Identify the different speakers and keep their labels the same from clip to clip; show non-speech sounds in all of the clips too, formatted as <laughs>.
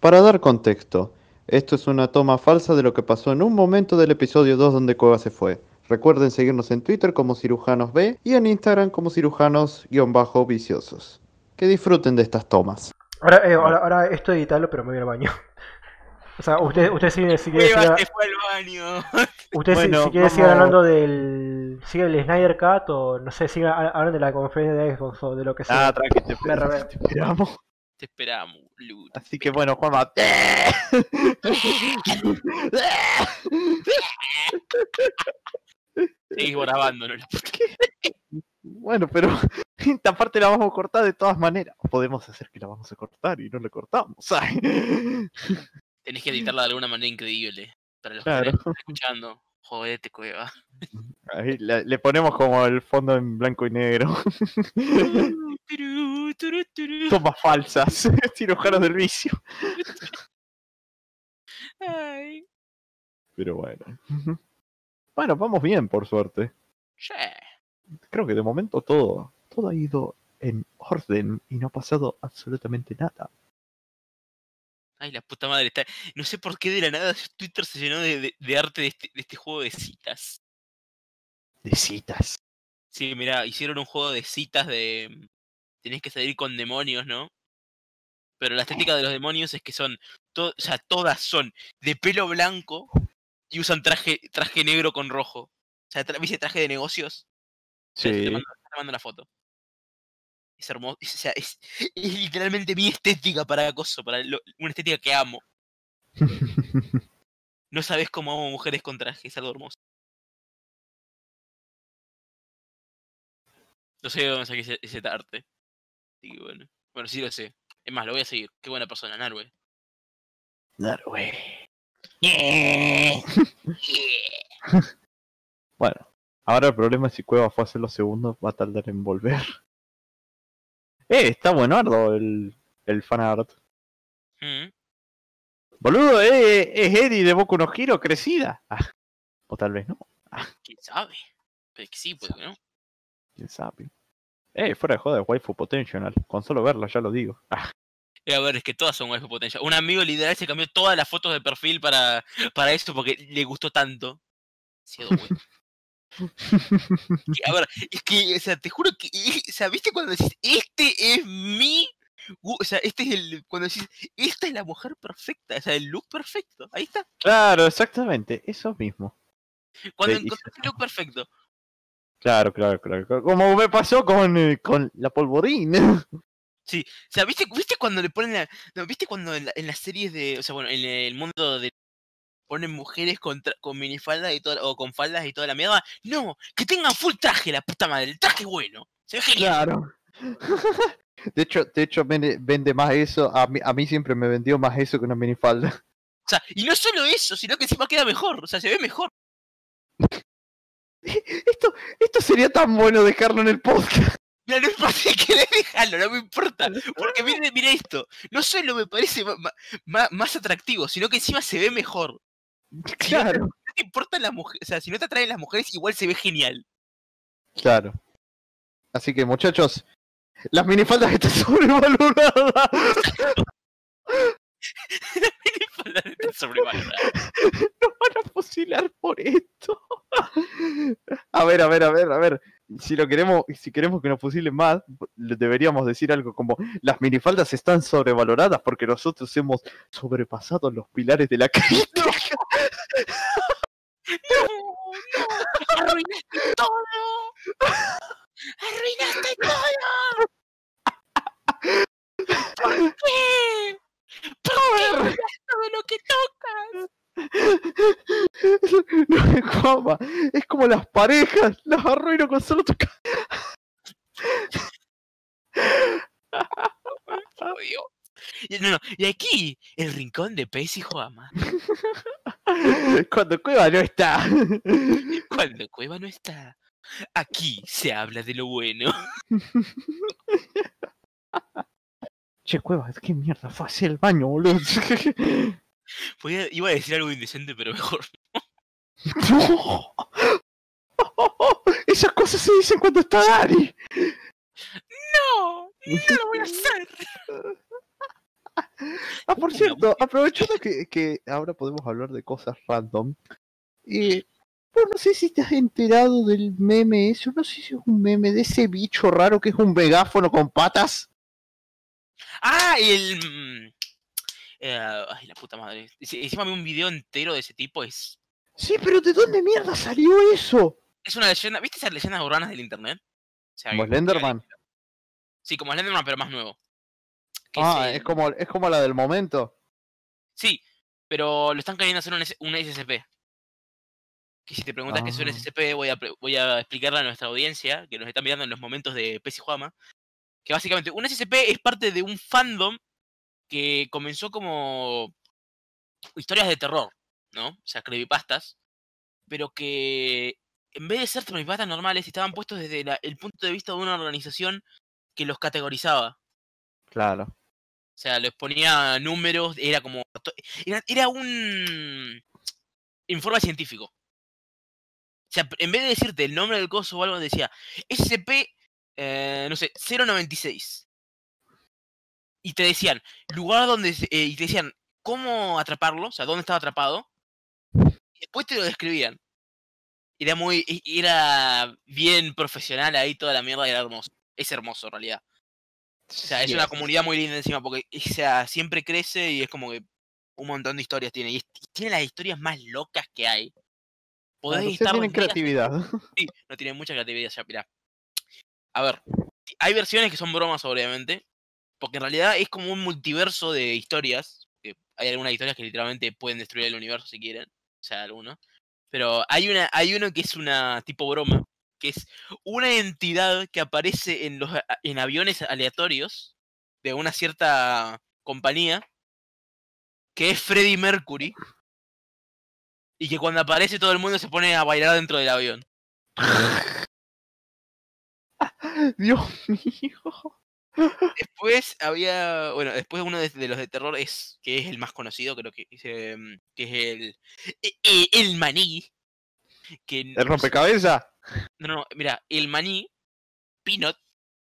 Speaker 1: Para dar contexto, esto es una toma falsa de lo que pasó en un momento del episodio 2 donde Cueva se fue. Recuerden seguirnos en Twitter como cirujanos B y en Instagram como cirujanos-viciosos. Que disfruten de estas tomas.
Speaker 2: Ahora, eh, ahora, ahora esto editarlo, pero me voy al baño. <laughs> O sea, usted, usted sigue, si quiere,
Speaker 3: Cueva
Speaker 2: siga-
Speaker 3: se fue al baño. <laughs>
Speaker 2: usted si-
Speaker 1: Bueno,
Speaker 2: si quiere sigue
Speaker 1: vamos-
Speaker 2: hablando del. Sigue el Snyder Cut o no sé, sigue ha- hablando de la conferencia de Xbox o de lo que sea.
Speaker 1: Ah, tranqui, te esperamos.
Speaker 3: Te esperamos, boludo.
Speaker 1: Así que bueno, Juanma. <laughs>
Speaker 3: Seguís grabando, ¿no?
Speaker 1: Bueno, pero <laughs> esta parte la vamos a cortar de todas maneras. Podemos hacer que la vamos a cortar y no la cortamos. ¿sabes? <laughs>
Speaker 3: Tenés que editarla de alguna manera increíble. Para los
Speaker 1: Claro.
Speaker 3: que están escuchando. Jodete, cueva.
Speaker 1: Ahí le, le ponemos como el fondo en blanco y negro. Tomas falsas. <laughs> Cirujanos del vicio. <laughs>
Speaker 3: Ay.
Speaker 1: Pero bueno. Bueno, vamos bien, por suerte. Creo que de momento todo, todo ha ido en orden y no ha pasado absolutamente nada.
Speaker 3: Ay, la puta madre. Está... No sé por qué de la nada Twitter se llenó de, de- de arte de este, de este juego de citas.
Speaker 1: De citas.
Speaker 3: Sí, mira, hicieron un juego de citas de. Tenés que salir con demonios, ¿no? Pero la estética de los demonios es que son. o sea, todas son de pelo blanco y usan traje, traje negro con rojo. O sea, tra- ¿viste traje de negocios? Te- Te
Speaker 1: Sí.
Speaker 3: mando, te mando la foto. Es hermoso. es- o sea, es, es literalmente mi estética para acoso, para lo- una estética que amo. <laughs> No sabes cómo amo mujeres con traje, es algo hermoso. No sé de dónde saqué ese, ese arte. Así que bueno. Bueno, sí lo sé. Es más, lo voy a seguir. Qué buena persona, Narwe.
Speaker 1: Narwe. <laughs> Bueno, ahora el problema es si Cueva fue a hacer los segundos, va a tardar en volver. <laughs> Eh, está buenardo el, el fanart.
Speaker 3: Mm,
Speaker 1: Boludo, eh, es Eddie de Boku no Hero crecida. Ah, o tal vez no,
Speaker 3: ¿Quién sabe? Pero que sí, pues, ¿no?
Speaker 1: quién sabe. Eh, fuera de joda, waifu potential. Con solo verla ya lo digo. Ah,
Speaker 3: Eh, a ver, es que todas son waifu potencia. Un amigo literal se cambió todas las fotos de perfil para, para eso porque le gustó tanto. Bueno. A ver, es que, o sea, te juro que, o sea, ¿viste cuando decís, este es mi, o sea, este es el, cuando decís, esta es la mujer perfecta, o sea, el look perfecto, ahí está.
Speaker 1: claro, exactamente, eso mismo.
Speaker 3: Cuando
Speaker 1: Sí,
Speaker 3: encontrás el look perfecto.
Speaker 1: Claro, claro, claro. Como me pasó con, eh, con la polvorina. <laughs>
Speaker 3: O sea, ¿viste, ¿viste cuando le ponen la, no, ¿viste cuando en, la- en las series de, o sea, bueno, en el mundo de ponen mujeres con, con minifaldas y toda, o con faldas y toda la mierda? No, que tengan full traje, la puta madre, el traje bueno. Se ve genial.
Speaker 1: Claro. <laughs> De hecho, de hecho vende, vende más eso. A mí, a mí siempre me vendió más eso que una minifalda.
Speaker 3: O sea, y no solo eso, sino que encima queda mejor, o sea, se ve mejor.
Speaker 1: Esto, esto sería tan bueno dejarlo en el podcast.
Speaker 3: Mira, no importa <laughs> si querés dejarlo, no me importa. Porque mire, mire esto. No solo me parece más atractivo, sino que encima se ve mejor.
Speaker 1: Claro.
Speaker 3: No te importan las mujeres, o sea, si no te atraen las mujeres, igual se ve genial.
Speaker 1: Claro. Así que muchachos, las minifaldas están sobrevaloradas.
Speaker 3: Está sobrevalorado.
Speaker 1: Nos van a fusilar por esto. A ver, a ver, a ver, a ver. Si lo queremos, si queremos que nos fusilen más, deberíamos decir algo como las minifaldas están sobrevaloradas porque nosotros hemos sobrepasado los pilares de la crítica. <laughs>
Speaker 3: No, no, arruinaste todo. Arruinaste todo. ¿Por qué? ¿Por qué todo lo que tocas? <laughs>
Speaker 1: No es como, es las parejas, <laughs> las arruino con solo tocar.
Speaker 3: No, no, y aquí, el rincón de Pez y Joama.
Speaker 1: Cuando Cueva no está.
Speaker 3: Cuando Cueva no está, aquí se habla de lo bueno.
Speaker 1: Che, Cueva, ¿qué mierda fue hacia el baño, boludo?
Speaker 3: Podía- iba a decir algo indecente, pero mejor.
Speaker 1: No. <laughs> <laughs> Esas cosas se dicen cuando está Dari.
Speaker 3: No, no lo voy a hacer. <laughs>
Speaker 1: Ah, por cierto, aprovechando que, que ahora podemos hablar de cosas random. Eh, pues no sé si te has enterado del meme eso, no sé si es un meme de ese bicho raro que es un megáfono con patas.
Speaker 3: Ah, y el. mm, eh, ay, la puta madre. Encima vi un video entero de ese tipo. Es,
Speaker 1: Sí, pero ¿de dónde mierda salió eso?
Speaker 3: Es una leyenda. ¿Viste esas leyendas urbanas del internet? O sea,
Speaker 1: Como Slenderman.
Speaker 3: Sí, como Slenderman, pero más nuevo. Que
Speaker 1: Ah,
Speaker 3: el-
Speaker 1: es como, es como la del momento.
Speaker 3: Sí, pero lo están queriendo hacer un, un SCP. Que si te preguntas qué es un
Speaker 1: Ah.
Speaker 3: SCP, voy a, voy a explicarle a nuestra audiencia, que nos está mirando en los momentos de Pez y Juama, que básicamente un SCP es parte de un fandom que comenzó como historias de terror, ¿no? O sea, creepypastas, pero que en vez de ser creepypastas normales, estaban puestos desde la- el punto de vista de una organización que los categorizaba.
Speaker 1: Claro.
Speaker 3: O sea, les ponía números, era como. Era, era un informe científico. O sea, en vez de decirte el nombre del coso o algo, decía SCP, eh, no sé, 096. Y te decían, lugar donde. eh, y te decían cómo atraparlo, o sea, dónde estaba atrapado. Y después te lo describían. Era muy. Era bien profesional ahí, toda la mierda, era hermoso. Es hermoso en realidad. O sea, es una comunidad muy linda encima porque o sea, siempre crece y es como que un montón de historias tiene. Y tiene las historias más locas que hay. Podés
Speaker 1: Claro,
Speaker 3: estar
Speaker 1: tienen creatividad. <laughs>
Speaker 3: Sí, no tiene mucha creatividad ya, mirá. A ver, hay versiones que son bromas, obviamente. Porque en realidad es como un multiverso de historias. hay algunas historias que literalmente pueden destruir el universo si quieren. O sea, algunos. Pero hay una, hay uno que es una tipo broma. Que es una entidad que aparece en los en aviones aleatorios de una cierta compañía. Que es Freddie Mercury. Y que cuando aparece todo el mundo se pone a bailar dentro del avión. <laughs>
Speaker 1: Dios mío.
Speaker 3: Después había, bueno, después uno de, de los de terror es, que es el más conocido, creo que es, em, que es el, e- e- el maní. Que
Speaker 1: El rompecabezas.
Speaker 3: No, no, mira, el maní, Peanut,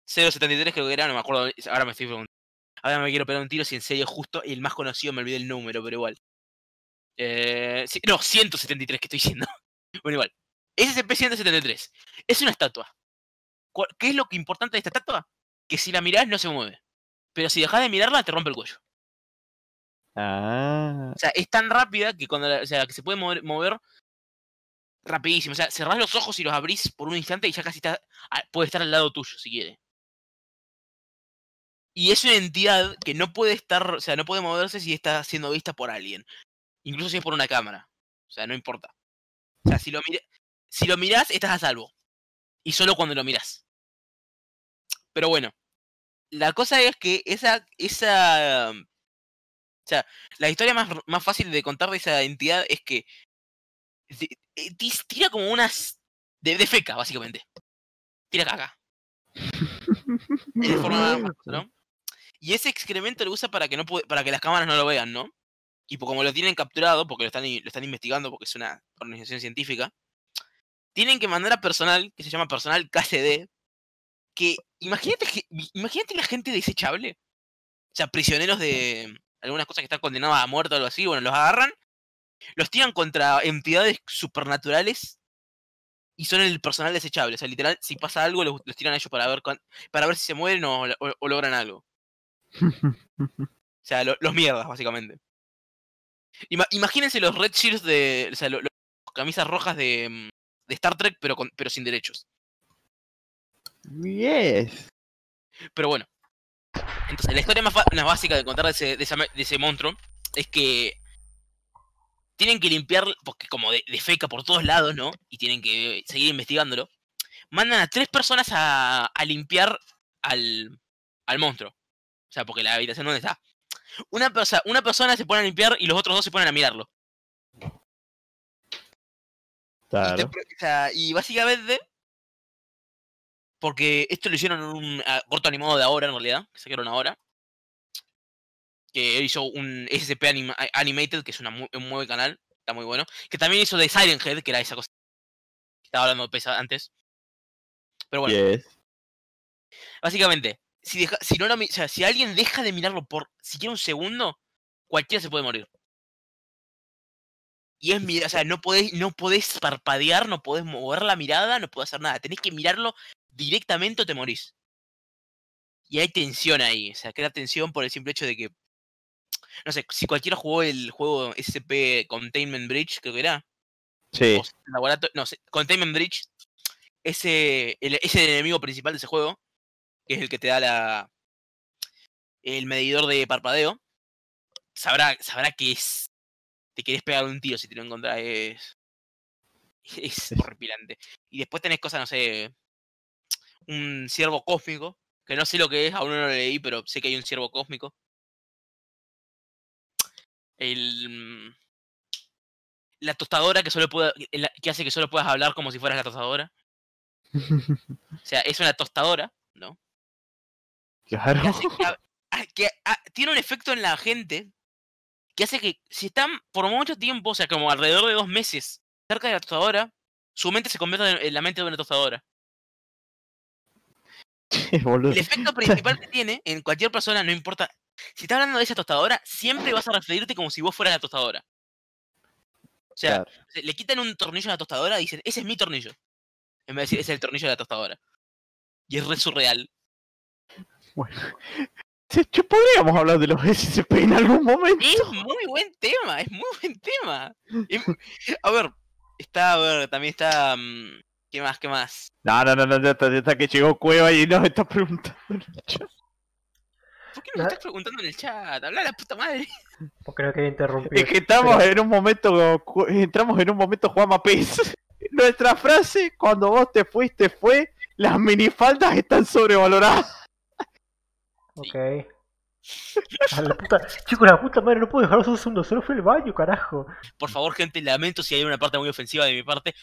Speaker 3: 073 creo que era, no me acuerdo, ahora me estoy preguntando. Ahora me quiero pegar un tiro si en serio justo el más conocido, me olvidé el número, pero igual. Eh, no, 173 que estoy diciendo. <laughs> Bueno, igual. SCP-173 es una estatua. ¿Cuál- ¿Qué es lo que importante de esta estatua? Que si la mirás no se mueve. Pero si dejas de mirarla, te rompe el cuello.
Speaker 1: Ah.
Speaker 3: O sea, es tan rápida que cuando la- o sea, que se puede mover, mover rapidísimo. O sea, cerrás los ojos y los abrís por un instante y ya casi está, a- puede estar al lado tuyo si quiere. Y es una entidad que no puede estar, o sea, no puede moverse si está siendo vista por alguien. Incluso si es por una cámara. O sea, no importa. O sea, si lo, mira, si lo mirás, estás a salvo. Y solo cuando lo mirás. Pero bueno. La cosa es que esa, esa o sea, la historia más, más fácil de contar de esa entidad es que eh, tira como unas. de, de feca, básicamente. Tira caca. De forma <laughs> más. Y ese excremento lo usa para que no para que las cámaras no lo vean, ¿no? Y como lo tienen capturado, porque lo están, lo están investigando, porque es una organización científica, tienen que mandar a personal, que se llama personal KCD, que imagínate, que- imagínate la gente desechable. O sea, prisioneros de algunas cosas que están condenados a muerte o algo así, bueno, los agarran, los tiran contra entidades supernaturales y son el personal desechable. O sea, literal, si pasa algo, los, tiran a ellos para ver, para ver si se mueren o, logran algo. O sea, lo- los mierdas, básicamente. Ima- imagínense los Red Shirts de. O sea, lo- camisas rojas de, mm, de Star Trek, pero, con, pero sin derechos.
Speaker 1: Yes.
Speaker 3: Pero bueno. Entonces, la historia más, básica de contar de ese, de, esa me- de ese monstruo es que tienen que limpiar, porque como de, de feca por todos lados, ¿no? Y tienen que seguir investigándolo. Mandan a tres personas a, a limpiar al, al monstruo. O sea, porque la habitación donde está. Una, una persona se pone a limpiar y los otros dos se ponen a mirarlo. Y, te
Speaker 1: Claro.
Speaker 3: o sea, y básicamente, porque esto lo hicieron en un corto animado de ahora, en realidad, que sacaron ahora, que hizo un SCP anima- a- Animated, que es una mu- un muy buen canal, está muy bueno, que también hizo de Siren Head, que era esa cosa que estaba hablando pesa antes. Pero bueno,
Speaker 1: Yes.
Speaker 3: básicamente, si, deja- si, no o sea, si alguien deja de mirarlo por siquiera un segundo, cualquiera se puede morir. Y es mira, o sea, no podés, no podés parpadear, no podés mover la mirada, no podés hacer nada. Tenés que mirarlo directamente o te morís. Y hay tensión ahí, o sea, crea tensión por el simple hecho de que. No sé, si cualquiera jugó el juego SP Containment Bridge, creo que era.
Speaker 1: Sí.
Speaker 3: o sea, laborato- no sé, Containment Bridge, ese, el, es el enemigo principal de ese juego, que es el que te da la el medidor de parpadeo, sabrá, sabrá que es. Te querés pegar un tiro si te lo encontrás, es. Es
Speaker 1: Es-
Speaker 3: horripilante. Y después tenés cosas, no sé. Un ciervo cósmico, que no sé lo que es, aún no lo leí, pero sé que hay un ciervo cósmico. El. mm, La tostadora que solo puede, que hace que solo puedas hablar como si fueras la tostadora. <laughs> O sea, es una tostadora, ¿no?
Speaker 1: Claro.
Speaker 3: que, hace que, a- a- que a- tiene un efecto en la gente que hace que si están por mucho tiempo, o sea, como alrededor de dos meses cerca de la tostadora, su mente se convierte en- en la mente de una tostadora. <laughs>
Speaker 1: Boludo.
Speaker 3: El efecto principal que tiene en cualquier persona, no importa, si estás hablando de esa tostadora, siempre vas a referirte como si vos fueras la tostadora. O sea,
Speaker 1: Claro.
Speaker 3: le quitan un tornillo a la tostadora y dicen, ese es mi tornillo. En vez de decir, ese es el tornillo de la tostadora. Y es re surreal.
Speaker 1: Bueno. Podríamos hablar de los SCP en algún momento.
Speaker 3: Es muy buen tema, es muy buen tema. Y- a ver, está, a ver, también está. mm, ¿Qué más? ¿Qué más?
Speaker 1: No, no, no, no, ya está, ya está que llegó Cueva y nos está preguntando. en el chat.
Speaker 3: ¿Por qué no me
Speaker 2: Ah.
Speaker 3: estás preguntando en el chat? Habla la puta madre.
Speaker 2: Porque creo que interrumpí.
Speaker 1: Es que estamos en un momento, entramos en un momento Juan Pez. <laughs> Nuestra frase, cuando vos te fuiste, fue, las minifaldas están sobrevaloradas.
Speaker 2: Ok. A la puta... Chicos, la puta madre, no puedo dejarlos un segundo, solo fue el baño, carajo.
Speaker 3: Por favor, gente, lamento si hay una parte muy ofensiva de mi parte.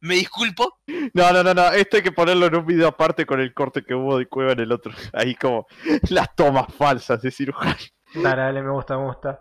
Speaker 3: Me disculpo.
Speaker 1: No, no, no, no, esto hay que ponerlo en un video aparte con el corte que hubo de Cueva en el otro. <laughs> Ahí como las tomas falsas de cirujano.
Speaker 2: Dale, dale, me gusta, me gusta.